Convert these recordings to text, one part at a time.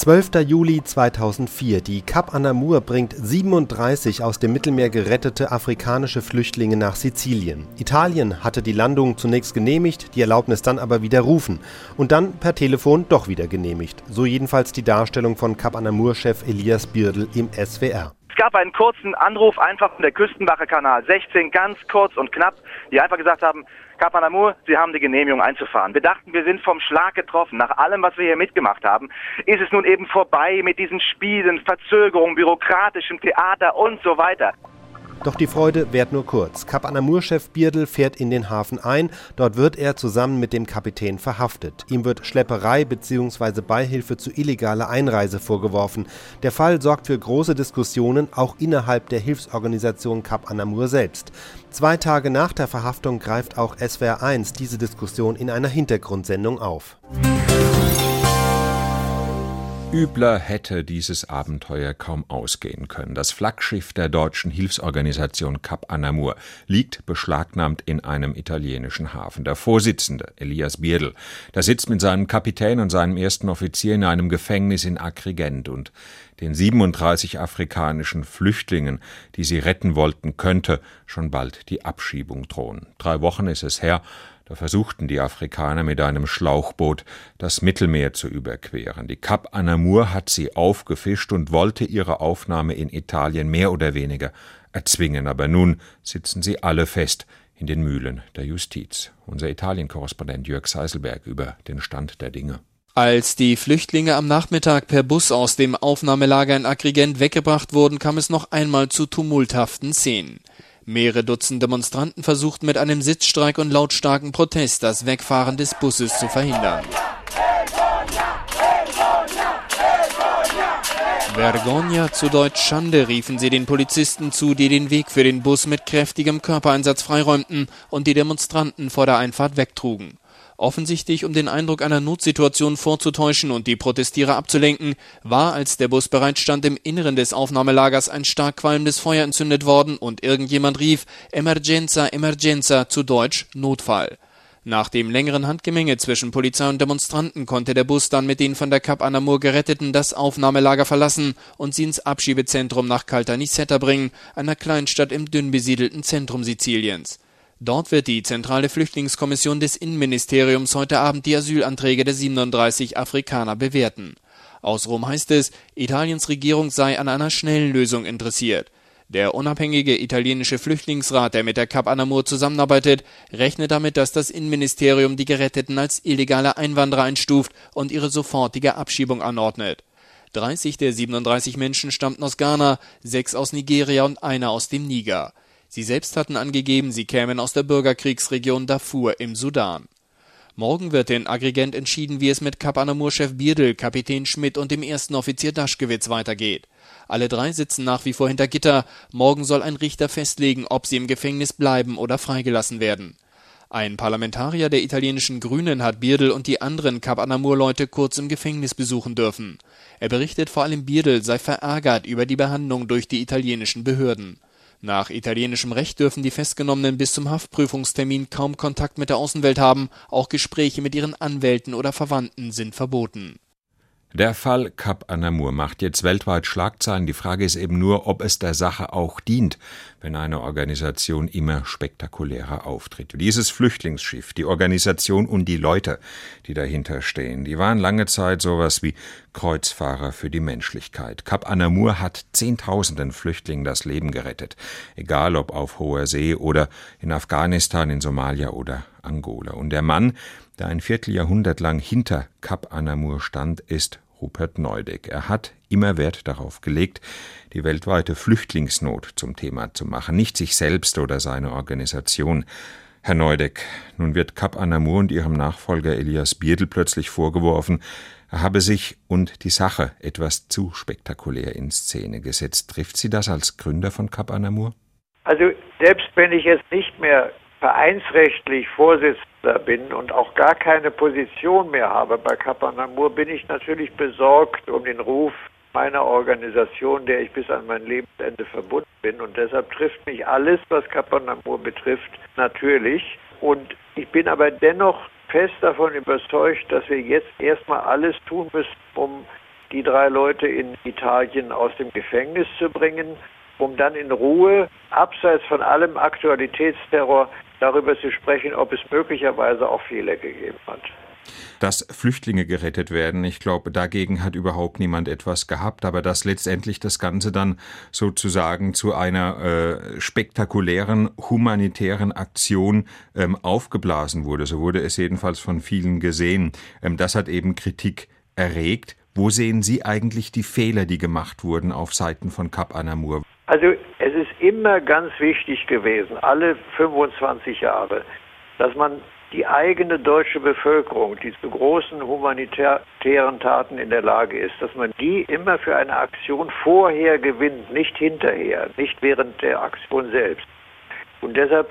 12. Juli 2004. Die Cap Anamur bringt 37 aus dem Mittelmeer gerettete afrikanische Flüchtlinge nach Sizilien. Italien hatte die Landung zunächst genehmigt, die Erlaubnis dann aber widerrufen und dann per Telefon doch wieder genehmigt. So jedenfalls die Darstellung von Cap Anamur-Chef Elias Birdl im SWR. Es gab einen kurzen Anruf einfach von der Küstenwache Kanal 16, ganz kurz und knapp, die einfach gesagt haben, Kapanamur, Sie haben die Genehmigung einzufahren. Wir dachten, wir sind vom Schlag getroffen. Nach allem, was wir hier mitgemacht haben, ist es nun eben vorbei mit diesen Spielen, Verzögerungen, bürokratischem Theater und so weiter. Doch die Freude währt nur kurz. Kap Anamur-Chef Bierdl fährt in den Hafen ein. Dort wird er zusammen mit dem Kapitän verhaftet. Ihm wird Schlepperei bzw. Beihilfe zu illegaler Einreise vorgeworfen. Der Fall sorgt für große Diskussionen auch innerhalb der Hilfsorganisation Kap Anamur selbst. Zwei Tage nach der Verhaftung greift auch SWR 1 diese Diskussion in einer Hintergrundsendung auf. Übler hätte dieses Abenteuer kaum ausgehen können. Das Flaggschiff der deutschen Hilfsorganisation Cap Anamur liegt beschlagnahmt in einem italienischen Hafen. Der Vorsitzende, Elias Bierdl, der sitzt mit seinem Kapitän und seinem ersten Offizier in einem Gefängnis in Agrigent und den 37 afrikanischen Flüchtlingen, die sie retten wollten, könnte schon bald die Abschiebung drohen. Drei Wochen ist es her, da versuchten die Afrikaner mit einem Schlauchboot das Mittelmeer zu überqueren. Die Cap Anamur hat sie aufgefischt und wollte ihre Aufnahme in Italien mehr oder weniger erzwingen, aber nun sitzen sie alle fest in den Mühlen der Justiz. Unser Italien-Korrespondent Jörg Seiselberg über den Stand der Dinge. Als die Flüchtlinge am Nachmittag per Bus aus dem Aufnahmelager in Agrigent weggebracht wurden, kam es noch einmal zu tumulthaften Szenen. Mehrere Dutzend Demonstranten versuchten mit einem Sitzstreik und lautstarken Protest das Wegfahren des Busses zu verhindern. Vergogna, zu Deutsch Schande, riefen sie den Polizisten zu, die den Weg für den Bus mit kräftigem Körpereinsatz freiräumten und die Demonstranten vor der Einfahrt wegtrugen. Offensichtlich, um den Eindruck einer Notsituation vorzutäuschen und die Protestierer abzulenken, war, als der Bus bereitstand, im Inneren des Aufnahmelagers ein stark qualmendes Feuer entzündet worden und irgendjemand rief Emergenza, Emergenza, zu Deutsch Notfall. Nach dem längeren Handgemenge zwischen Polizei und Demonstranten konnte der Bus dann mit den von der Cap Anamur Geretteten das Aufnahmelager verlassen und sie ins Abschiebezentrum nach Caltanissetta bringen, einer Kleinstadt im dünn besiedelten Zentrum Siziliens. Dort wird die Zentrale Flüchtlingskommission des Innenministeriums heute Abend die Asylanträge der 37 Afrikaner bewerten. Aus Rom heißt es, Italiens Regierung sei an einer schnellen Lösung interessiert. Der unabhängige italienische Flüchtlingsrat, der mit der Cap Anamur zusammenarbeitet, rechnet damit, dass das Innenministerium die Geretteten als illegale Einwanderer einstuft und ihre sofortige Abschiebung anordnet. 30 der 37 Menschen stammten aus Ghana, sechs aus Nigeria und einer aus dem Niger. Sie selbst hatten angegeben, sie kämen aus der Bürgerkriegsregion Darfur im Sudan. Morgen wird in Agrigent entschieden, wie es mit Kap Anamur-Chef Bierdl, Kapitän Schmidt und dem ersten Offizier Daschkewitz weitergeht. Alle drei sitzen nach wie vor hinter Gitter. Morgen soll ein Richter festlegen, ob sie im Gefängnis bleiben oder freigelassen werden. Ein Parlamentarier der italienischen Grünen hat Bierdl und die anderen Kap Anamur-Leute kurz im Gefängnis besuchen dürfen. Er berichtet vor allem Bierdl sei verärgert über die Behandlung durch die italienischen Behörden. Nach italienischem Recht dürfen die Festgenommenen bis zum Haftprüfungstermin kaum Kontakt mit der Außenwelt haben, auch Gespräche mit ihren Anwälten oder Verwandten sind verboten der Fall Cap Anamur macht jetzt weltweit Schlagzeilen. Die Frage ist eben nur, ob es der Sache auch dient, wenn eine Organisation immer spektakulärer auftritt. Dieses Flüchtlingsschiff, die Organisation und die Leute, die dahinter stehen, die waren lange Zeit sowas wie Kreuzfahrer für die Menschlichkeit. Cap Anamur hat Zehntausenden Flüchtlingen das Leben gerettet, egal ob auf hoher See oder in Afghanistan, in Somalia oder Angola. Und der Mann, der ein Vierteljahrhundert lang hinter Kap Anamur stand, ist Rupert Neudeck. Er hat immer Wert darauf gelegt, die weltweite Flüchtlingsnot zum Thema zu machen, nicht sich selbst oder seine Organisation. Herr Neudeck, nun wird Kap Anamur und ihrem Nachfolger Elias Bierdl plötzlich vorgeworfen, er habe sich und die Sache etwas zu spektakulär in Szene gesetzt. Trifft Sie das als Gründer von Kap Anamur? Also selbst wenn ich jetzt nicht mehr vereinsrechtlich Vorsitzender bin und auch gar keine Position mehr habe bei Kapanamur, bin ich natürlich besorgt um den Ruf meiner Organisation, der ich bis an mein Lebensende verbunden bin. Und deshalb trifft mich alles, was Kapanamur betrifft, natürlich. Und ich bin aber dennoch fest davon überzeugt, dass wir jetzt erstmal alles tun müssen, um die drei Leute in Italien aus dem Gefängnis zu bringen, um dann in Ruhe, abseits von allem Aktualitätsterror, darüber zu sprechen, ob es möglicherweise auch Fehler gegeben hat dass Flüchtlinge gerettet werden. Ich glaube, dagegen hat überhaupt niemand etwas gehabt, aber dass letztendlich das Ganze dann sozusagen zu einer äh, spektakulären humanitären Aktion ähm, aufgeblasen wurde. So wurde es jedenfalls von vielen gesehen. Ähm, das hat eben Kritik erregt. Wo sehen Sie eigentlich die Fehler, die gemacht wurden auf Seiten von Kap Anamur? Also es ist immer ganz wichtig gewesen, alle 25 Jahre, dass man die eigene deutsche Bevölkerung, die zu großen humanitären Taten in der Lage ist, dass man die immer für eine Aktion vorher gewinnt, nicht hinterher, nicht während der Aktion selbst. Und deshalb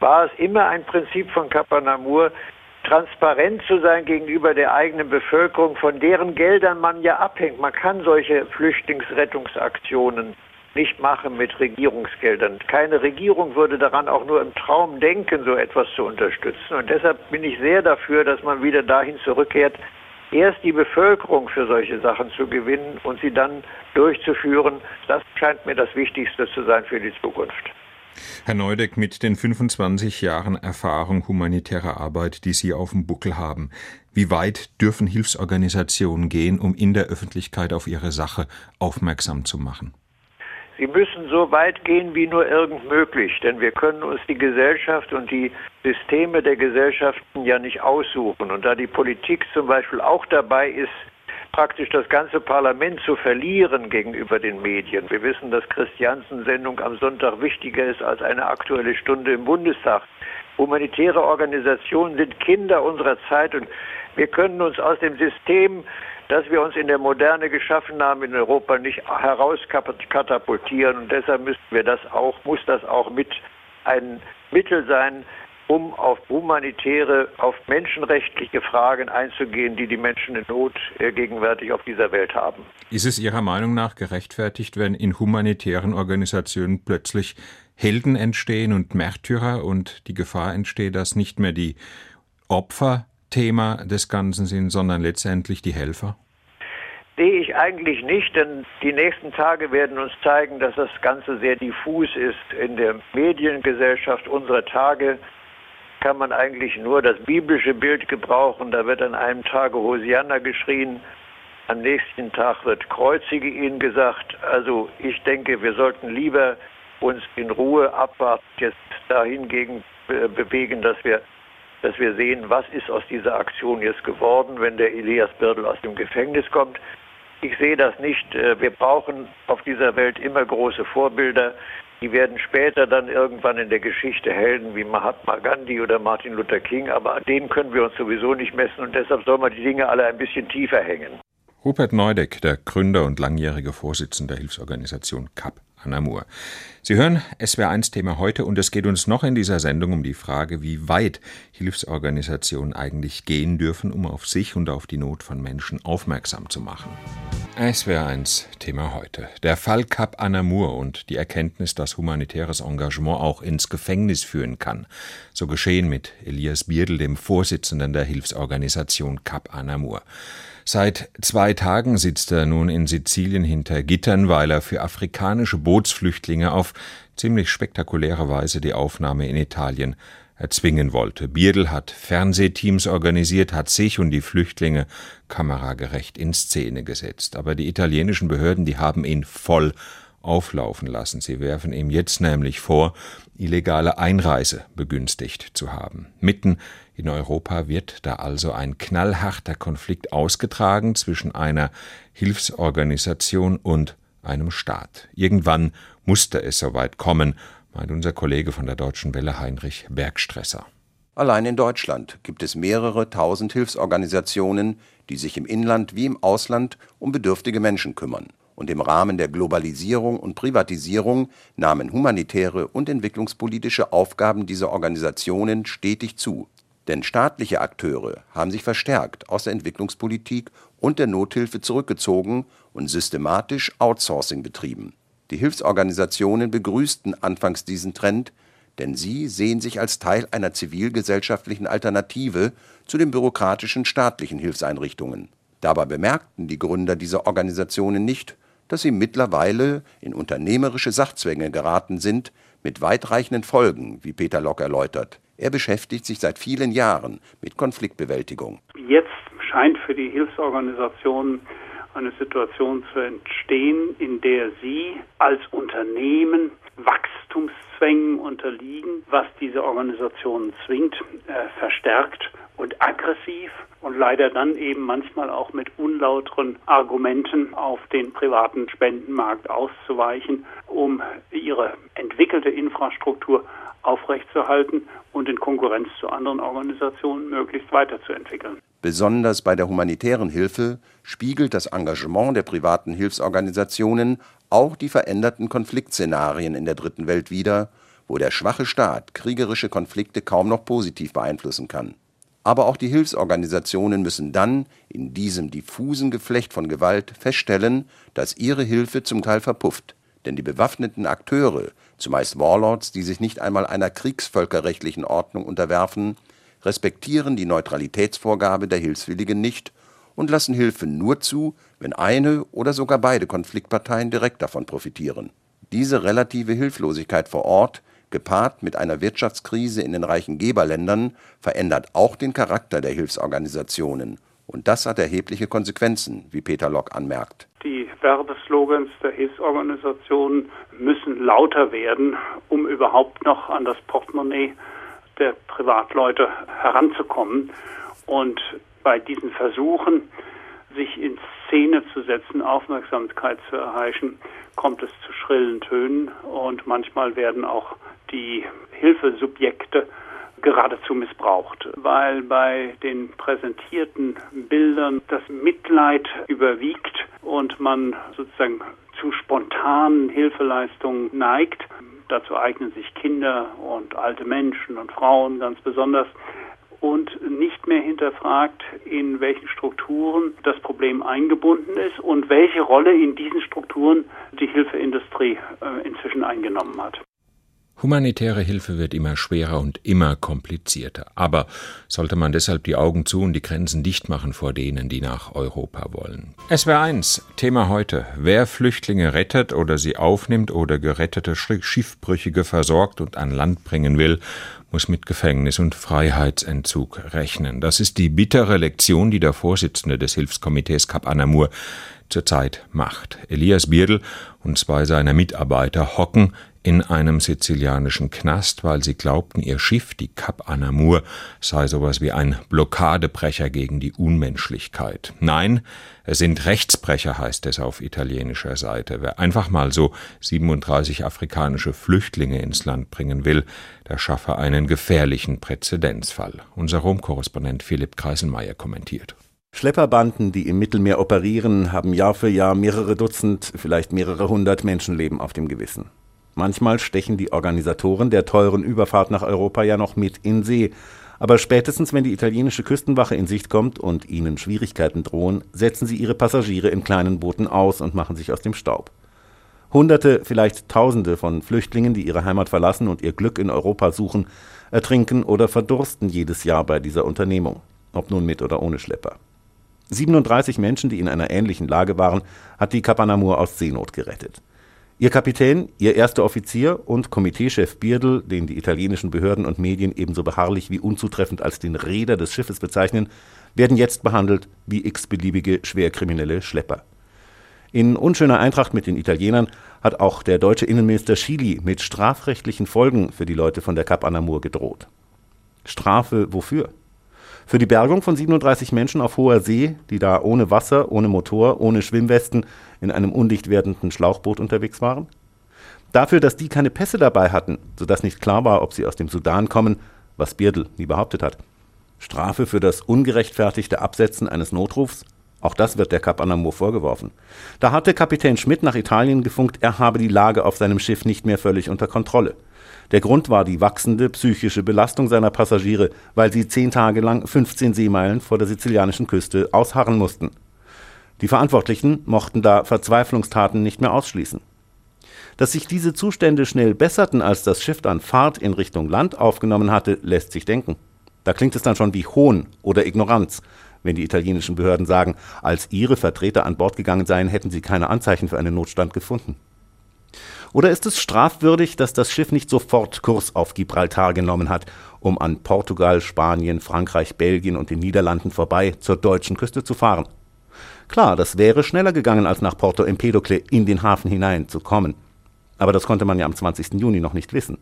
war es immer ein Prinzip von Kapanamur, transparent zu sein gegenüber der eigenen Bevölkerung, von deren Geldern man ja abhängt. Man kann solche Flüchtlingsrettungsaktionen nicht machen mit Regierungsgeldern. Keine Regierung würde daran auch nur im Traum denken, so etwas zu unterstützen. Und deshalb bin ich sehr dafür, dass man wieder dahin zurückkehrt, erst die Bevölkerung für solche Sachen zu gewinnen und sie dann durchzuführen. Das scheint mir das Wichtigste zu sein für die Zukunft. Herr Neudeck, mit den 25 Jahren Erfahrung humanitärer Arbeit, die Sie auf dem Buckel haben, wie weit dürfen Hilfsorganisationen gehen, um in der Öffentlichkeit auf ihre Sache aufmerksam zu machen? Sie müssen so weit gehen wie nur irgend möglich, denn wir können uns die Gesellschaft und die Systeme der Gesellschaften ja nicht aussuchen. Und da die Politik zum Beispiel auch dabei ist, praktisch das ganze Parlament zu verlieren gegenüber den Medien. Wir wissen, dass Christiansen Sendung am Sonntag wichtiger ist als eine aktuelle Stunde im Bundestag. Humanitäre Organisationen sind Kinder unserer Zeit und wir können uns aus dem System dass wir uns in der Moderne geschaffen haben in Europa nicht herauskatapultieren und deshalb müssen wir das auch, muss das auch mit ein Mittel sein, um auf humanitäre, auf menschenrechtliche Fragen einzugehen, die die Menschen in Not äh, gegenwärtig auf dieser Welt haben. Ist es Ihrer Meinung nach gerechtfertigt, wenn in humanitären Organisationen plötzlich Helden entstehen und Märtyrer und die Gefahr entsteht, dass nicht mehr die Opfer Thema des Ganzen sind, sondern letztendlich die Helfer? Sehe ich eigentlich nicht, denn die nächsten Tage werden uns zeigen, dass das Ganze sehr diffus ist. In der Mediengesellschaft unserer Tage kann man eigentlich nur das biblische Bild gebrauchen. Da wird an einem Tage Hosianna geschrien, am nächsten Tag wird Kreuzige ihn gesagt. Also ich denke, wir sollten lieber uns in Ruhe abwarten, jetzt dahingegen bewegen, dass wir dass wir sehen, was ist aus dieser Aktion jetzt geworden, wenn der Elias Birdl aus dem Gefängnis kommt. Ich sehe das nicht. Äh, wir brauchen auf dieser Welt immer große Vorbilder. Die werden später dann irgendwann in der Geschichte Helden wie Mahatma Gandhi oder Martin Luther King, aber an denen können wir uns sowieso nicht messen und deshalb soll man die Dinge alle ein bisschen tiefer hängen. Rupert Neudeck, der Gründer und langjährige Vorsitzende der Hilfsorganisation CAP. Anamur. Sie hören SWR1 Thema heute und es geht uns noch in dieser Sendung um die Frage, wie weit Hilfsorganisationen eigentlich gehen dürfen, um auf sich und auf die Not von Menschen aufmerksam zu machen. SWR1 Thema heute. Der Fall Cap Anamur und die Erkenntnis, dass humanitäres Engagement auch ins Gefängnis führen kann. So geschehen mit Elias Bierdl, dem Vorsitzenden der Hilfsorganisation Cap Anamur. Seit zwei Tagen sitzt er nun in Sizilien hinter Gittern, weil er für afrikanische Bootsflüchtlinge auf ziemlich spektakuläre Weise die Aufnahme in Italien erzwingen wollte. Bierdl hat Fernsehteams organisiert, hat sich und die Flüchtlinge kameragerecht in Szene gesetzt. Aber die italienischen Behörden, die haben ihn voll auflaufen lassen. Sie werfen ihm jetzt nämlich vor, illegale Einreise begünstigt zu haben. Mitten in Europa wird da also ein knallharter Konflikt ausgetragen zwischen einer Hilfsorganisation und einem Staat. Irgendwann musste es soweit kommen, meint unser Kollege von der Deutschen Welle Heinrich Bergstresser. Allein in Deutschland gibt es mehrere tausend Hilfsorganisationen, die sich im Inland wie im Ausland um bedürftige Menschen kümmern. Und im Rahmen der Globalisierung und Privatisierung nahmen humanitäre und entwicklungspolitische Aufgaben dieser Organisationen stetig zu. Denn staatliche Akteure haben sich verstärkt aus der Entwicklungspolitik und der Nothilfe zurückgezogen und systematisch Outsourcing betrieben. Die Hilfsorganisationen begrüßten anfangs diesen Trend, denn sie sehen sich als Teil einer zivilgesellschaftlichen Alternative zu den bürokratischen staatlichen Hilfseinrichtungen. Dabei bemerkten die Gründer dieser Organisationen nicht, dass sie mittlerweile in unternehmerische Sachzwänge geraten sind, mit weitreichenden Folgen, wie Peter Lock erläutert. Er beschäftigt sich seit vielen Jahren mit Konfliktbewältigung. Jetzt scheint für die Hilfsorganisationen eine Situation zu entstehen, in der sie als Unternehmen Wachstumszwängen unterliegen, was diese Organisationen zwingt, äh, verstärkt und aggressiv und leider dann eben manchmal auch mit unlauteren Argumenten auf den privaten Spendenmarkt auszuweichen, um ihre entwickelte Infrastruktur aufrechtzuerhalten und in Konkurrenz zu anderen Organisationen möglichst weiterzuentwickeln. Besonders bei der humanitären Hilfe spiegelt das Engagement der privaten Hilfsorganisationen auch die veränderten Konfliktszenarien in der Dritten Welt wider, wo der schwache Staat kriegerische Konflikte kaum noch positiv beeinflussen kann. Aber auch die Hilfsorganisationen müssen dann in diesem diffusen Geflecht von Gewalt feststellen, dass ihre Hilfe zum Teil verpufft. Denn die bewaffneten Akteure, zumeist Warlords, die sich nicht einmal einer kriegsvölkerrechtlichen Ordnung unterwerfen, respektieren die Neutralitätsvorgabe der Hilfswilligen nicht und lassen Hilfe nur zu, wenn eine oder sogar beide Konfliktparteien direkt davon profitieren. Diese relative Hilflosigkeit vor Ort, gepaart mit einer Wirtschaftskrise in den reichen Geberländern, verändert auch den Charakter der Hilfsorganisationen. Und das hat erhebliche Konsequenzen, wie Peter Lock anmerkt. Die Werbeslogans der Hilfsorganisationen müssen lauter werden, um überhaupt noch an das Portemonnaie Privatleute heranzukommen. Und bei diesen Versuchen, sich in Szene zu setzen, Aufmerksamkeit zu erheischen, kommt es zu schrillen Tönen und manchmal werden auch die Hilfesubjekte geradezu missbraucht, weil bei den präsentierten Bildern das Mitleid überwiegt und man sozusagen zu spontanen Hilfeleistungen neigt. Dazu eignen sich Kinder und alte Menschen und Frauen ganz besonders und nicht mehr hinterfragt, in welchen Strukturen das Problem eingebunden ist und welche Rolle in diesen Strukturen die Hilfeindustrie äh, inzwischen eingenommen hat. Humanitäre Hilfe wird immer schwerer und immer komplizierter. Aber sollte man deshalb die Augen zu und die Grenzen dicht machen vor denen, die nach Europa wollen? SWR 1, Thema heute. Wer Flüchtlinge rettet oder sie aufnimmt oder gerettete Schiffbrüchige versorgt und an Land bringen will, muss mit Gefängnis und Freiheitsentzug rechnen. Das ist die bittere Lektion, die der Vorsitzende des Hilfskomitees Kap Anamur zurzeit macht. Elias Bierdl und zwei seiner Mitarbeiter hocken in einem sizilianischen Knast, weil sie glaubten, ihr Schiff, die Cap Anamur, sei sowas wie ein Blockadebrecher gegen die Unmenschlichkeit. Nein, es sind Rechtsbrecher, heißt es auf italienischer Seite. Wer einfach mal so 37 afrikanische Flüchtlinge ins Land bringen will, der schaffe einen gefährlichen Präzedenzfall. Unser Rom-Korrespondent Philipp Kreisenmeier kommentiert. Schlepperbanden, die im Mittelmeer operieren, haben Jahr für Jahr mehrere Dutzend, vielleicht mehrere hundert Menschenleben auf dem Gewissen. Manchmal stechen die Organisatoren der teuren Überfahrt nach Europa ja noch mit in See. Aber spätestens, wenn die italienische Küstenwache in Sicht kommt und ihnen Schwierigkeiten drohen, setzen sie ihre Passagiere in kleinen Booten aus und machen sich aus dem Staub. Hunderte, vielleicht Tausende von Flüchtlingen, die ihre Heimat verlassen und ihr Glück in Europa suchen, ertrinken oder verdursten jedes Jahr bei dieser Unternehmung, ob nun mit oder ohne Schlepper. 37 Menschen, die in einer ähnlichen Lage waren, hat die Kapanamur aus Seenot gerettet. Ihr Kapitän, ihr erster Offizier und Komiteechef Bierdl, den die italienischen Behörden und Medien ebenso beharrlich wie unzutreffend als den Räder des Schiffes bezeichnen, werden jetzt behandelt wie x-beliebige schwerkriminelle Schlepper. In unschöner Eintracht mit den Italienern hat auch der deutsche Innenminister Chili mit strafrechtlichen Folgen für die Leute von der Cap Anamur gedroht. Strafe wofür? Für die Bergung von 37 Menschen auf hoher See, die da ohne Wasser, ohne Motor, ohne Schwimmwesten in einem undicht werdenden Schlauchboot unterwegs waren? Dafür, dass die keine Pässe dabei hatten, sodass nicht klar war, ob sie aus dem Sudan kommen, was Birdl nie behauptet hat. Strafe für das ungerechtfertigte Absetzen eines Notrufs? Auch das wird der Kap Anamur vorgeworfen. Da hatte Kapitän Schmidt nach Italien gefunkt, er habe die Lage auf seinem Schiff nicht mehr völlig unter Kontrolle. Der Grund war die wachsende psychische Belastung seiner Passagiere, weil sie zehn Tage lang 15 Seemeilen vor der sizilianischen Küste ausharren mussten. Die Verantwortlichen mochten da Verzweiflungstaten nicht mehr ausschließen. Dass sich diese Zustände schnell besserten, als das Schiff dann Fahrt in Richtung Land aufgenommen hatte, lässt sich denken. Da klingt es dann schon wie Hohn oder Ignoranz, wenn die italienischen Behörden sagen, als ihre Vertreter an Bord gegangen seien, hätten sie keine Anzeichen für einen Notstand gefunden? Oder ist es strafwürdig, dass das Schiff nicht sofort Kurs auf Gibraltar genommen hat, um an Portugal, Spanien, Frankreich, Belgien und den Niederlanden vorbei zur deutschen Küste zu fahren? Klar, das wäre schneller gegangen, als nach Porto Empedocle in den Hafen hinein zu kommen. Aber das konnte man ja am 20. Juni noch nicht wissen.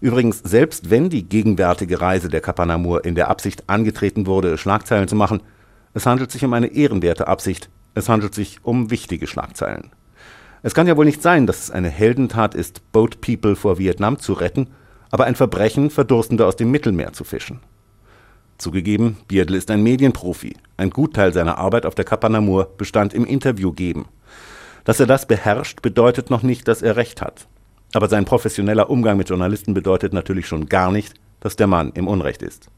Übrigens, selbst wenn die gegenwärtige Reise der Kapanamur in der Absicht angetreten wurde, Schlagzeilen zu machen, es handelt sich um eine ehrenwerte Absicht, es handelt sich um wichtige Schlagzeilen. Es kann ja wohl nicht sein, dass es eine Heldentat ist, Boat People vor Vietnam zu retten, aber ein Verbrechen, Verdurstende aus dem Mittelmeer zu fischen. Zugegeben, Bierdl ist ein Medienprofi. Ein Gutteil seiner Arbeit auf der Kapanamur bestand im Interview geben. Dass er das beherrscht, bedeutet noch nicht, dass er recht hat. Aber sein professioneller Umgang mit Journalisten bedeutet natürlich schon gar nicht, dass der Mann im Unrecht ist.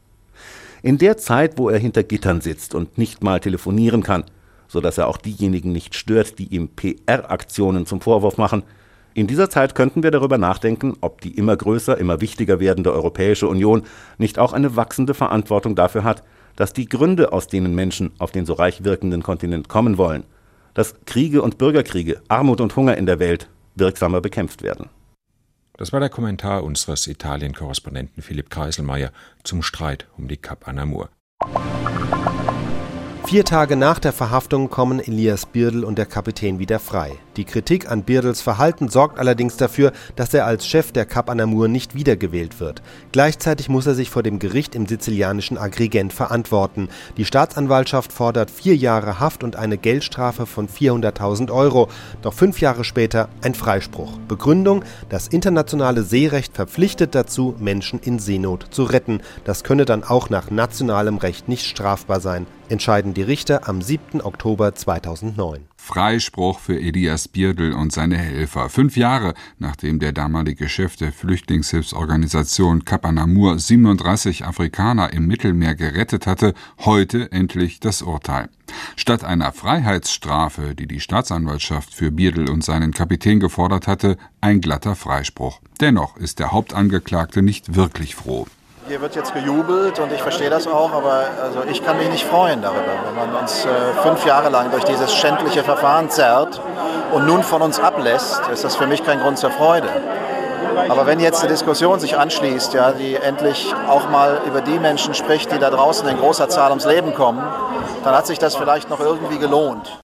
In der Zeit, wo er hinter Gittern sitzt und nicht mal telefonieren kann, sodass er auch diejenigen nicht stört, die ihm PR-Aktionen zum Vorwurf machen. In dieser Zeit könnten wir darüber nachdenken, ob die immer größer, immer wichtiger werdende Europäische Union nicht auch eine wachsende Verantwortung dafür hat, dass die Gründe, aus denen Menschen auf den so reich wirkenden Kontinent kommen wollen, dass Kriege und Bürgerkriege, Armut und Hunger in der Welt wirksamer bekämpft werden. Das war der Kommentar unseres Italien-Korrespondenten Philipp Kreiselmeier zum Streit um die Cap Anamur. Vier Tage nach der Verhaftung kommen Elias Birdl und der Kapitän wieder frei. Die Kritik an Birdls Verhalten sorgt allerdings dafür, dass er als Chef der Cap Anamur nicht wiedergewählt wird. Gleichzeitig muss er sich vor dem Gericht im sizilianischen Agrigent verantworten. Die Staatsanwaltschaft fordert vier Jahre Haft und eine Geldstrafe von 400.000 Euro. Doch fünf Jahre später ein Freispruch. Begründung: Das internationale Seerecht verpflichtet dazu, Menschen in Seenot zu retten. Das könne dann auch nach nationalem Recht nicht strafbar sein entscheiden die Richter am 7. Oktober 2009. Freispruch für Elias Bierdl und seine Helfer. Fünf Jahre nachdem der damalige Chef der Flüchtlingshilfsorganisation Kapanamur 37 Afrikaner im Mittelmeer gerettet hatte, heute endlich das Urteil. Statt einer Freiheitsstrafe, die die Staatsanwaltschaft für Bierdl und seinen Kapitän gefordert hatte, ein glatter Freispruch. Dennoch ist der Hauptangeklagte nicht wirklich froh. Hier wird jetzt gejubelt und ich verstehe das auch, aber also ich kann mich nicht freuen darüber, wenn man uns äh, fünf Jahre lang durch dieses schändliche Verfahren zerrt und nun von uns ablässt, ist das für mich kein Grund zur Freude. Aber wenn jetzt eine Diskussion sich anschließt, ja, die endlich auch mal über die Menschen spricht, die da draußen in großer Zahl ums Leben kommen, dann hat sich das vielleicht noch irgendwie gelohnt.